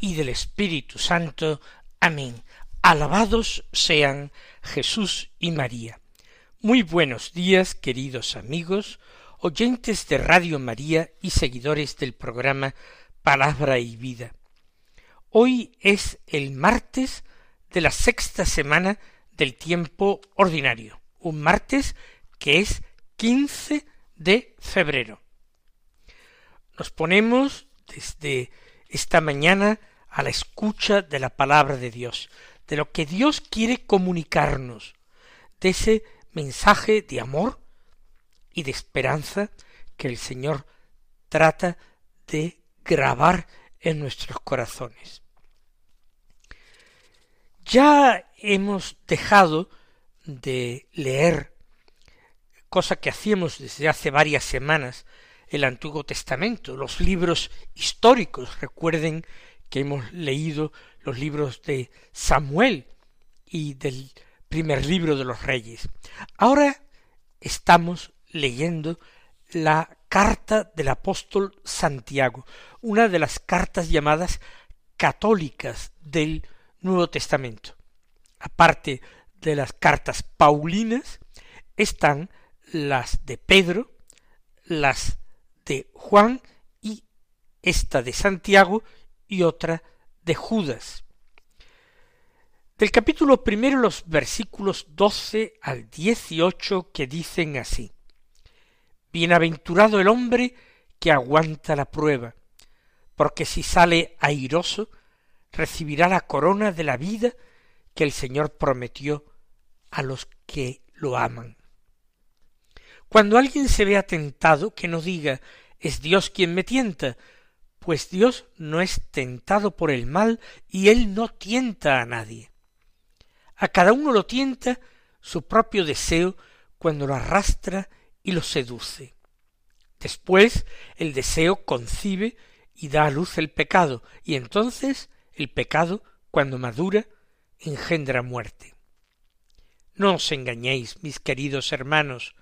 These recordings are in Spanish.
y del Espíritu Santo. Amén. Alabados sean Jesús y María. Muy buenos días, queridos amigos, oyentes de Radio María y seguidores del programa Palabra y Vida. Hoy es el martes de la sexta semana del tiempo ordinario, un martes que es 15 de febrero. Nos ponemos desde esta mañana a la escucha de la palabra de Dios, de lo que Dios quiere comunicarnos, de ese mensaje de amor y de esperanza que el Señor trata de grabar en nuestros corazones. Ya hemos dejado de leer, cosa que hacíamos desde hace varias semanas, el Antiguo Testamento, los libros históricos. Recuerden que hemos leído los libros de Samuel y del primer libro de los reyes. Ahora estamos leyendo la carta del apóstol Santiago, una de las cartas llamadas católicas del Nuevo Testamento. Aparte de las cartas paulinas, están las de Pedro, las de Juan y esta de Santiago y otra de Judas. Del capítulo primero los versículos doce al dieciocho que dicen así Bienaventurado el hombre que aguanta la prueba, porque si sale airoso, recibirá la corona de la vida que el Señor prometió a los que lo aman. Cuando alguien se vea tentado, que no diga es Dios quien me tienta, pues Dios no es tentado por el mal y él no tienta a nadie. A cada uno lo tienta su propio deseo cuando lo arrastra y lo seduce. Después el deseo concibe y da a luz el pecado, y entonces el pecado, cuando madura, engendra muerte. No os engañéis, mis queridos hermanos,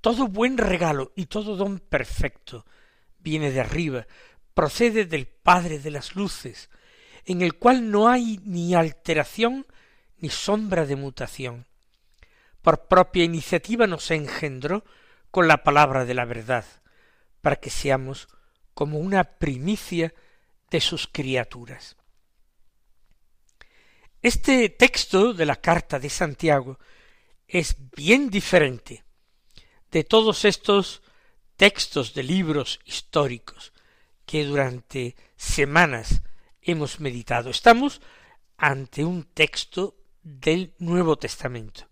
todo buen regalo y todo don perfecto viene de arriba, procede del Padre de las luces, en el cual no hay ni alteración ni sombra de mutación. Por propia iniciativa nos engendró con la palabra de la verdad, para que seamos como una primicia de sus criaturas. Este texto de la carta de Santiago es bien diferente de todos estos textos de libros históricos que durante semanas hemos meditado. Estamos ante un texto del Nuevo Testamento,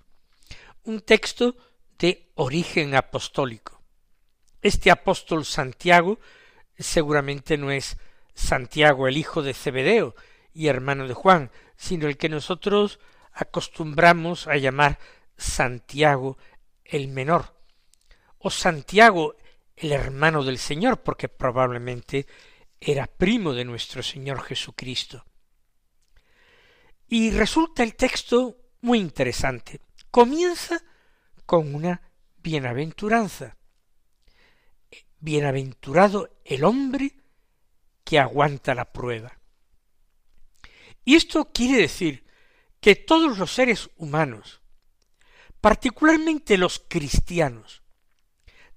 un texto de origen apostólico. Este apóstol Santiago seguramente no es Santiago el hijo de Zebedeo y hermano de Juan, sino el que nosotros acostumbramos a llamar Santiago el menor, o Santiago, el hermano del Señor, porque probablemente era primo de nuestro Señor Jesucristo. Y resulta el texto muy interesante. Comienza con una bienaventuranza. Bienaventurado el hombre que aguanta la prueba. Y esto quiere decir que todos los seres humanos, particularmente los cristianos,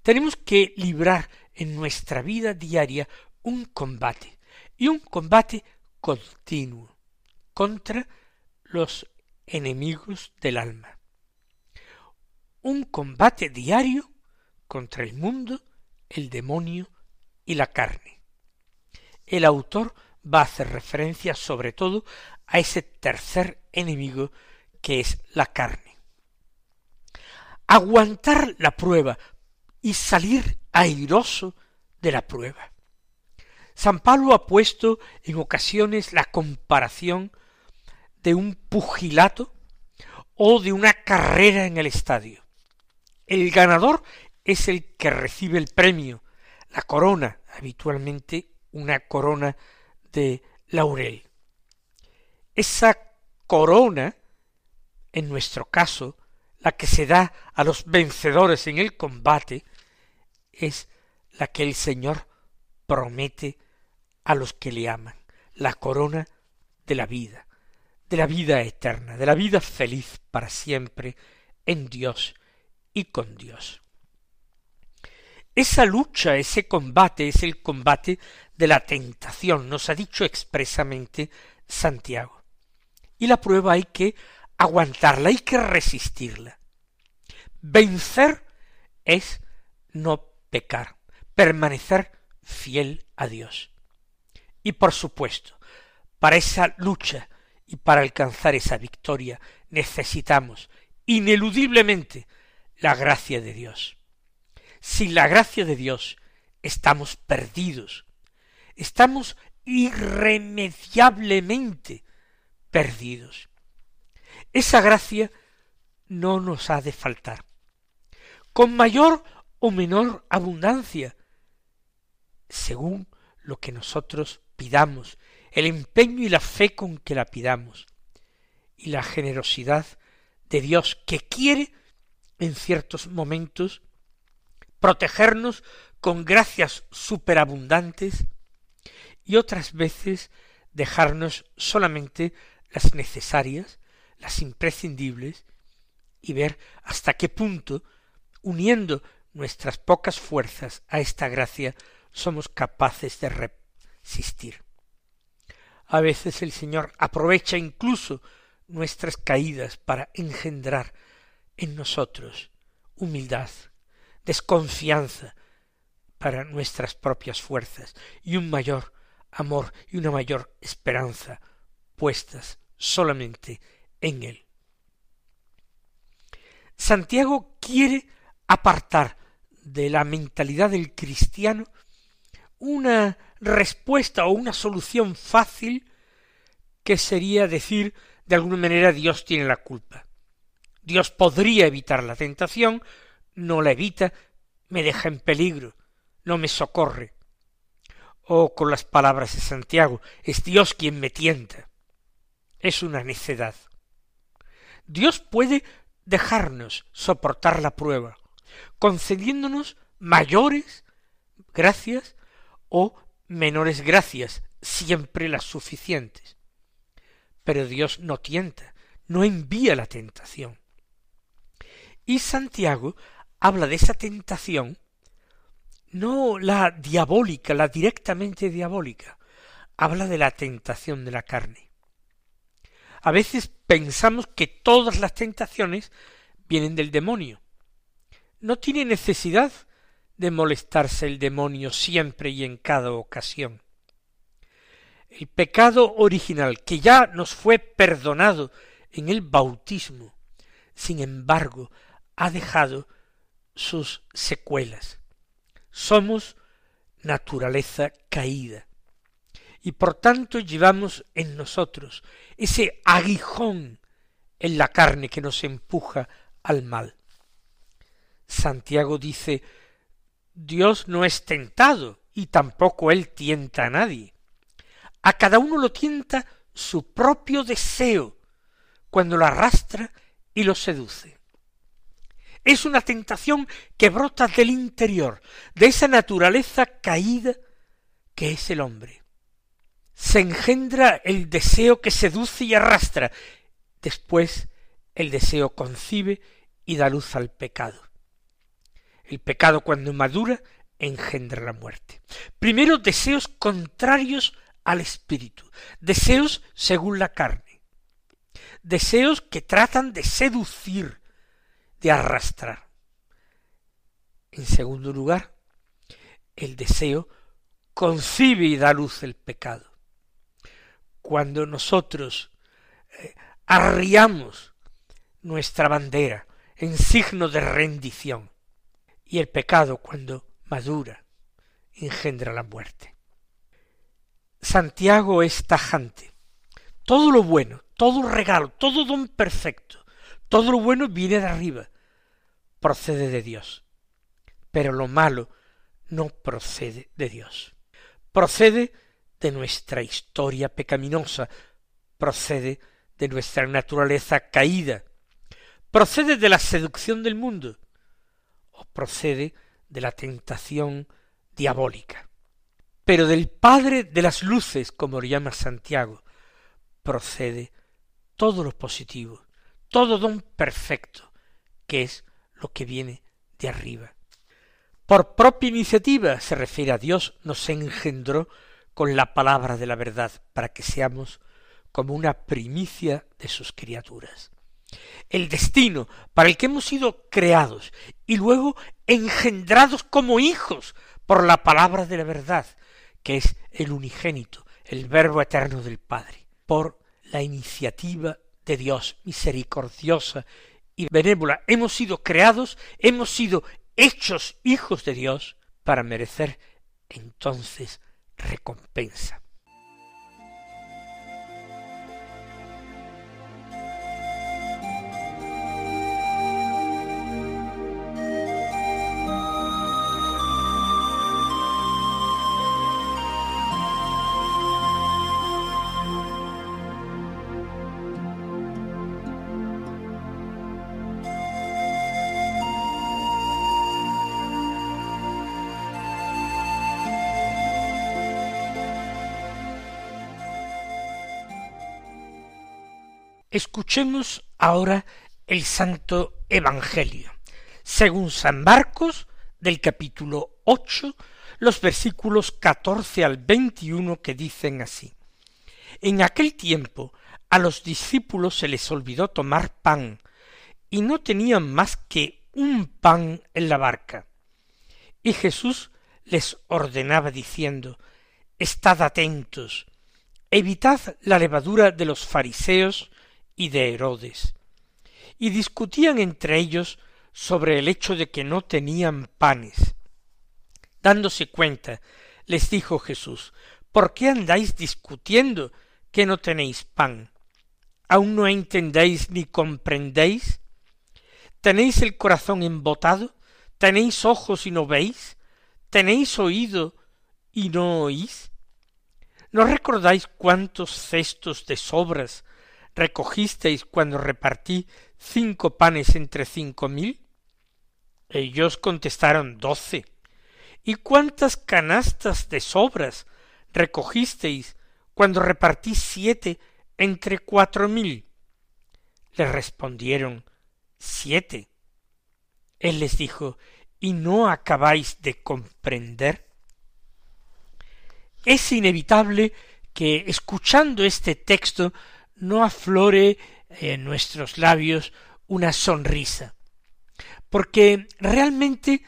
tenemos que librar en nuestra vida diaria un combate, y un combate continuo contra los enemigos del alma. Un combate diario contra el mundo, el demonio y la carne. El autor va a hacer referencia sobre todo a ese tercer enemigo que es la carne. Aguantar la prueba y salir airoso de la prueba. San Pablo ha puesto en ocasiones la comparación de un pugilato o de una carrera en el estadio. El ganador es el que recibe el premio, la corona, habitualmente una corona de laurel. Esa corona, en nuestro caso, la que se da a los vencedores en el combate, es la que el Señor promete a los que le aman, la corona de la vida, de la vida eterna, de la vida feliz para siempre en Dios y con Dios. Esa lucha, ese combate es el combate de la tentación, nos ha dicho expresamente Santiago. Y la prueba hay que aguantarla, hay que resistirla. Vencer es no pecar, permanecer fiel a Dios. Y por supuesto, para esa lucha y para alcanzar esa victoria necesitamos ineludiblemente la gracia de Dios. Sin la gracia de Dios estamos perdidos, estamos irremediablemente perdidos. Esa gracia no nos ha de faltar. Con mayor o menor abundancia, según lo que nosotros pidamos, el empeño y la fe con que la pidamos, y la generosidad de Dios que quiere en ciertos momentos protegernos con gracias superabundantes y otras veces dejarnos solamente las necesarias, las imprescindibles, y ver hasta qué punto, uniendo nuestras pocas fuerzas a esta gracia, somos capaces de resistir. A veces el Señor aprovecha incluso nuestras caídas para engendrar en nosotros humildad, desconfianza para nuestras propias fuerzas y un mayor amor y una mayor esperanza puestas solamente en Él. Santiago quiere apartar de la mentalidad del cristiano una respuesta o una solución fácil que sería decir de alguna manera Dios tiene la culpa. Dios podría evitar la tentación, no la evita, me deja en peligro, no me socorre. O con las palabras de Santiago, es Dios quien me tienta. Es una necedad. Dios puede dejarnos soportar la prueba, concediéndonos mayores gracias o menores gracias, siempre las suficientes. Pero Dios no tienta, no envía la tentación. Y Santiago habla de esa tentación, no la diabólica, la directamente diabólica, habla de la tentación de la carne. A veces pensamos que todas las tentaciones vienen del demonio. No tiene necesidad de molestarse el demonio siempre y en cada ocasión. El pecado original, que ya nos fue perdonado en el bautismo, sin embargo, ha dejado sus secuelas. Somos naturaleza caída, y por tanto llevamos en nosotros ese aguijón en la carne que nos empuja al mal. Santiago dice Dios no es tentado y tampoco él tienta a nadie. A cada uno lo tienta su propio deseo cuando lo arrastra y lo seduce. Es una tentación que brota del interior, de esa naturaleza caída que es el hombre. Se engendra el deseo que seduce y arrastra. Después el deseo concibe y da luz al pecado. El pecado cuando madura engendra la muerte. Primero deseos contrarios al espíritu, deseos según la carne, deseos que tratan de seducir, de arrastrar. En segundo lugar, el deseo concibe y da luz el pecado. Cuando nosotros eh, arriamos nuestra bandera en signo de rendición, y el pecado cuando madura engendra la muerte. Santiago es tajante. Todo lo bueno, todo regalo, todo don perfecto, todo lo bueno viene de arriba, procede de Dios. Pero lo malo no procede de Dios. Procede de nuestra historia pecaminosa, procede de nuestra naturaleza caída, procede de la seducción del mundo, procede de la tentación diabólica. Pero del Padre de las luces, como lo llama Santiago, procede todo lo positivo, todo don perfecto, que es lo que viene de arriba. Por propia iniciativa, se refiere a Dios, nos engendró con la palabra de la verdad, para que seamos como una primicia de sus criaturas. El destino para el que hemos sido creados y luego engendrados como hijos por la palabra de la verdad, que es el unigénito, el verbo eterno del Padre, por la iniciativa de Dios misericordiosa y benévola. Hemos sido creados, hemos sido hechos hijos de Dios para merecer entonces recompensa. Escuchemos ahora el Santo Evangelio, según San Marcos, del capítulo ocho, los versículos catorce al veintiuno que dicen así. En aquel tiempo a los discípulos se les olvidó tomar pan, y no tenían más que un pan en la barca. Y Jesús les ordenaba diciendo, Estad atentos, evitad la levadura de los fariseos y de Herodes, y discutían entre ellos sobre el hecho de que no tenían panes. Dándose cuenta, les dijo Jesús, ¿por qué andáis discutiendo que no tenéis pan? ¿Aún no entendéis ni comprendéis? ¿Tenéis el corazón embotado? ¿Tenéis ojos y no veis? ¿Tenéis oído y no oís? ¿No recordáis cuántos cestos de sobras recogisteis cuando repartí cinco panes entre cinco mil? Ellos contestaron doce. ¿Y cuántas canastas de sobras recogisteis cuando repartí siete entre cuatro mil? Le respondieron siete. Él les dijo ¿Y no acabáis de comprender? Es inevitable que escuchando este texto no aflore en nuestros labios una sonrisa, porque realmente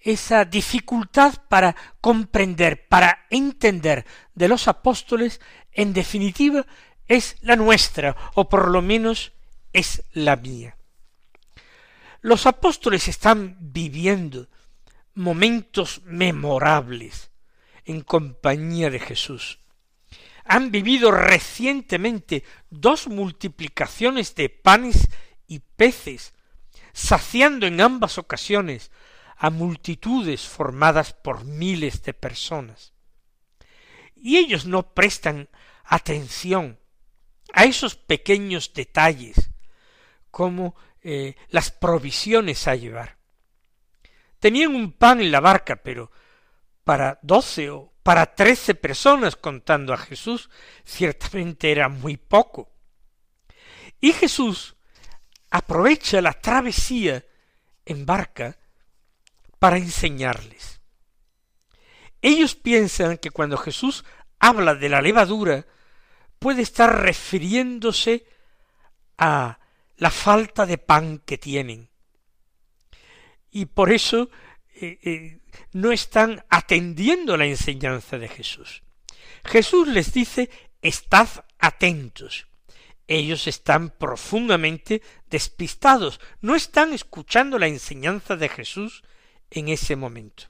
esa dificultad para comprender, para entender de los apóstoles, en definitiva, es la nuestra, o por lo menos es la mía. Los apóstoles están viviendo momentos memorables en compañía de Jesús han vivido recientemente dos multiplicaciones de panes y peces, saciando en ambas ocasiones a multitudes formadas por miles de personas. Y ellos no prestan atención a esos pequeños detalles, como eh, las provisiones a llevar. Tenían un pan en la barca, pero para doce o para trece personas contando a Jesús, ciertamente era muy poco. Y Jesús aprovecha la travesía en barca para enseñarles. Ellos piensan que cuando Jesús habla de la levadura, puede estar refiriéndose a la falta de pan que tienen. Y por eso eh, eh, no están atendiendo la enseñanza de Jesús. Jesús les dice, estad atentos. Ellos están profundamente despistados, no están escuchando la enseñanza de Jesús en ese momento.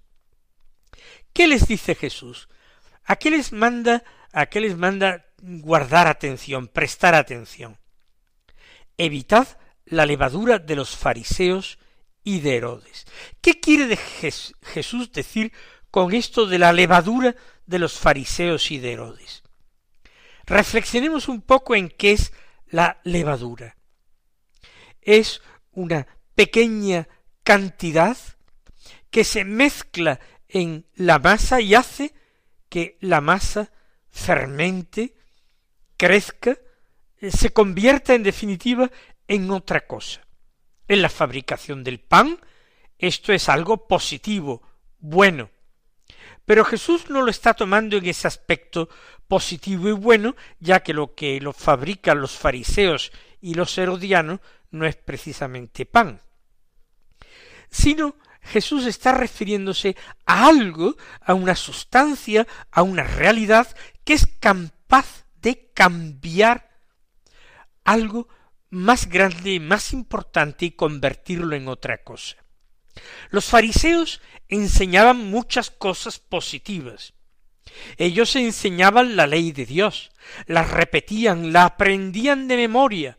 ¿Qué les dice Jesús? ¿A qué les manda, a qué les manda guardar atención, prestar atención? evitad la levadura de los fariseos y de Herodes. ¿Qué quiere Jesús decir con esto de la levadura de los fariseos y de Herodes? Reflexionemos un poco en qué es la levadura. Es una pequeña cantidad que se mezcla en la masa y hace que la masa fermente, crezca, se convierta en definitiva en otra cosa. En la fabricación del pan, esto es algo positivo, bueno. Pero Jesús no lo está tomando en ese aspecto positivo y bueno, ya que lo que lo fabrican los fariseos y los herodianos no es precisamente pan, sino Jesús está refiriéndose a algo, a una sustancia, a una realidad que es capaz de cambiar algo más grande, más importante y convertirlo en otra cosa. Los fariseos enseñaban muchas cosas positivas. Ellos enseñaban la ley de Dios, la repetían, la aprendían de memoria.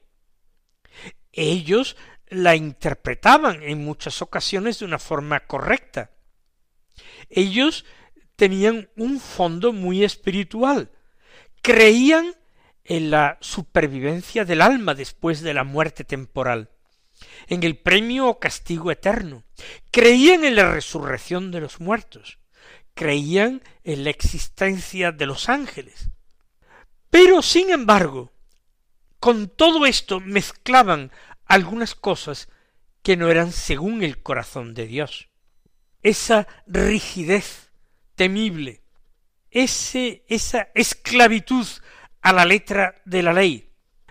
Ellos la interpretaban en muchas ocasiones de una forma correcta. Ellos tenían un fondo muy espiritual, creían en la supervivencia del alma después de la muerte temporal, en el premio o castigo eterno, creían en la resurrección de los muertos, creían en la existencia de los ángeles. Pero, sin embargo, con todo esto mezclaban algunas cosas que no eran según el corazón de Dios. Esa rigidez temible, ese, esa esclavitud a la letra de la ley,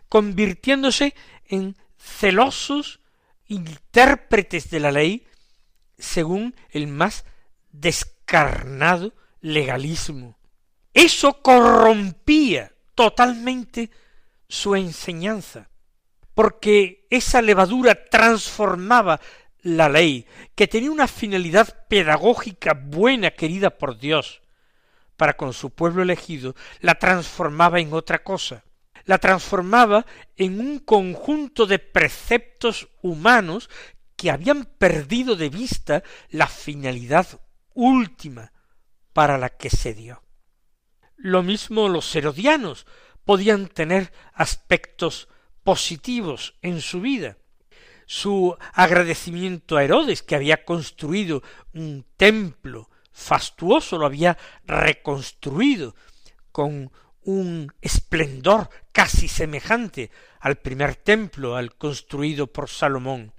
convirtiéndose en celosos intérpretes de la ley según el más descarnado legalismo. Eso corrompía totalmente su enseñanza, porque esa levadura transformaba la ley, que tenía una finalidad pedagógica buena querida por Dios, para con su pueblo elegido, la transformaba en otra cosa, la transformaba en un conjunto de preceptos humanos que habían perdido de vista la finalidad última para la que se dio. Lo mismo los herodianos podían tener aspectos positivos en su vida. Su agradecimiento a Herodes, que había construido un templo fastuoso, lo había reconstruido con un esplendor casi semejante al primer templo, al construido por Salomón.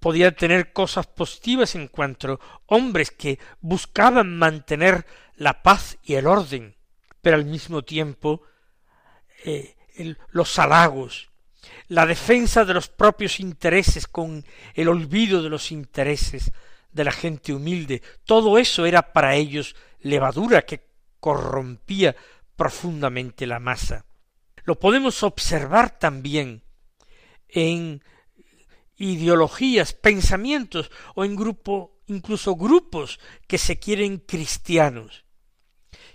Podía tener cosas positivas en cuanto hombres que buscaban mantener la paz y el orden, pero al mismo tiempo eh, los halagos, la defensa de los propios intereses con el olvido de los intereses de la gente humilde, todo eso era para ellos levadura que corrompía profundamente la masa. Lo podemos observar también en ideologías, pensamientos o en grupo, incluso grupos que se quieren cristianos,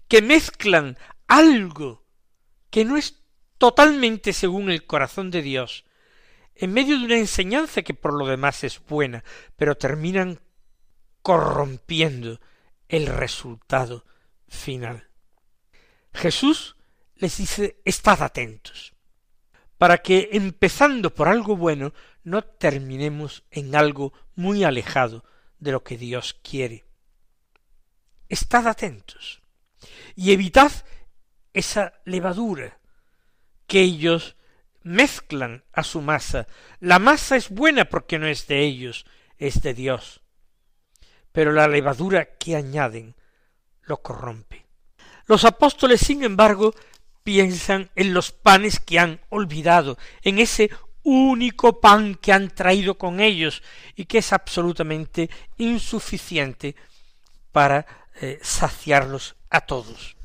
que mezclan algo que no es totalmente según el corazón de Dios, en medio de una enseñanza que por lo demás es buena, pero terminan corrompiendo el resultado final. Jesús les dice estad atentos, para que empezando por algo bueno no terminemos en algo muy alejado de lo que Dios quiere. Estad atentos y evitad esa levadura que ellos mezclan a su masa. La masa es buena porque no es de ellos, es de Dios pero la levadura que añaden lo corrompe. Los apóstoles, sin embargo, piensan en los panes que han olvidado, en ese único pan que han traído con ellos y que es absolutamente insuficiente para eh, saciarlos a todos.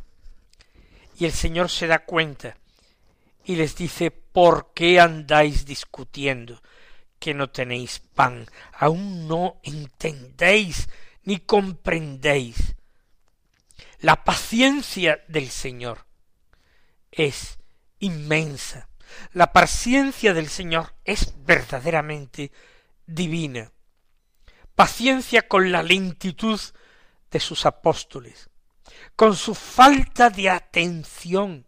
Y el Señor se da cuenta y les dice, ¿por qué andáis discutiendo? Que no tenéis pan, aún no entendéis ni comprendéis. La paciencia del Señor es inmensa, La paciencia del Señor es verdaderamente divina. Paciencia con la lentitud de sus apóstoles, con su falta de atención,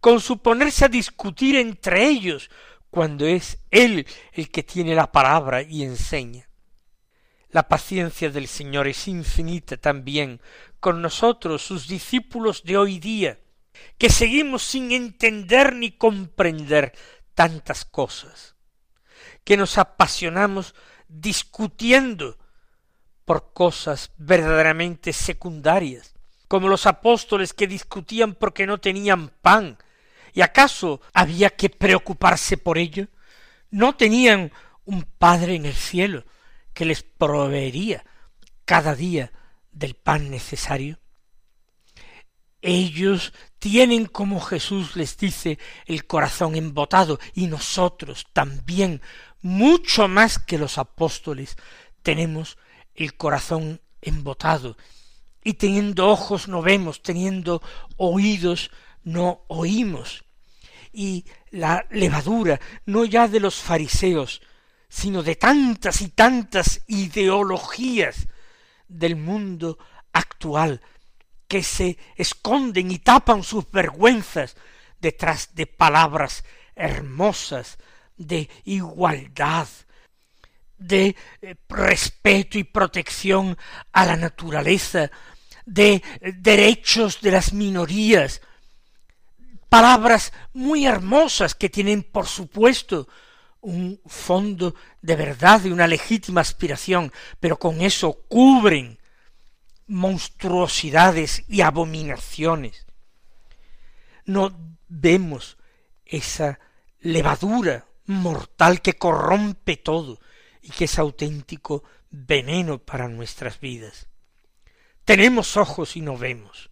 con su ponerse a discutir entre ellos cuando es Él el que tiene la palabra y enseña. La paciencia del Señor es infinita también con nosotros, sus discípulos de hoy día, que seguimos sin entender ni comprender tantas cosas, que nos apasionamos discutiendo por cosas verdaderamente secundarias, como los apóstoles que discutían porque no tenían pan, ¿Y acaso había que preocuparse por ello? ¿No tenían un Padre en el cielo que les proveería cada día del pan necesario? Ellos tienen, como Jesús les dice, el corazón embotado, y nosotros también, mucho más que los apóstoles, tenemos el corazón embotado, y teniendo ojos no vemos, teniendo oídos no oímos. Y la levadura, no ya de los fariseos, sino de tantas y tantas ideologías del mundo actual que se esconden y tapan sus vergüenzas detrás de palabras hermosas de igualdad, de eh, respeto y protección a la naturaleza, de derechos de las minorías, palabras muy hermosas que tienen, por supuesto, un fondo de verdad y una legítima aspiración, pero con eso cubren monstruosidades y abominaciones. No vemos esa levadura mortal que corrompe todo y que es auténtico veneno para nuestras vidas. Tenemos ojos y no vemos.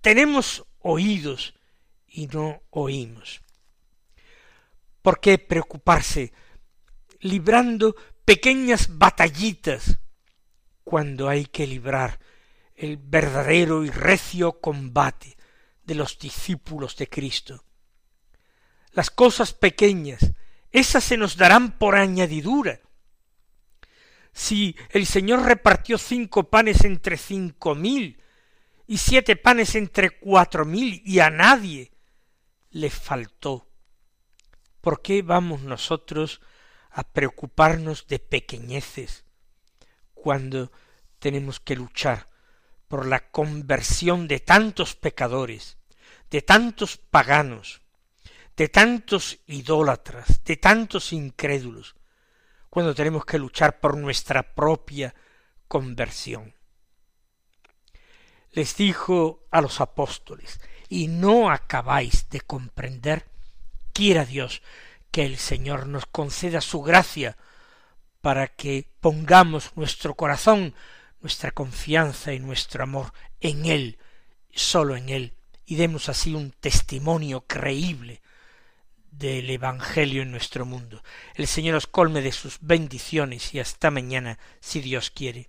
Tenemos oídos y no oímos. ¿Por qué preocuparse librando pequeñas batallitas cuando hay que librar el verdadero y recio combate de los discípulos de Cristo? Las cosas pequeñas, esas se nos darán por añadidura. Si el Señor repartió cinco panes entre cinco mil y siete panes entre cuatro mil y a nadie le faltó. ¿Por qué vamos nosotros a preocuparnos de pequeñeces cuando tenemos que luchar por la conversión de tantos pecadores, de tantos paganos, de tantos idólatras, de tantos incrédulos, cuando tenemos que luchar por nuestra propia conversión. Les dijo a los apóstoles, y no acabáis de comprender, quiera Dios que el Señor nos conceda su gracia para que pongamos nuestro corazón, nuestra confianza y nuestro amor en Él, solo en Él, y demos así un testimonio creíble del Evangelio en nuestro mundo. El Señor os colme de sus bendiciones y hasta mañana, si Dios quiere.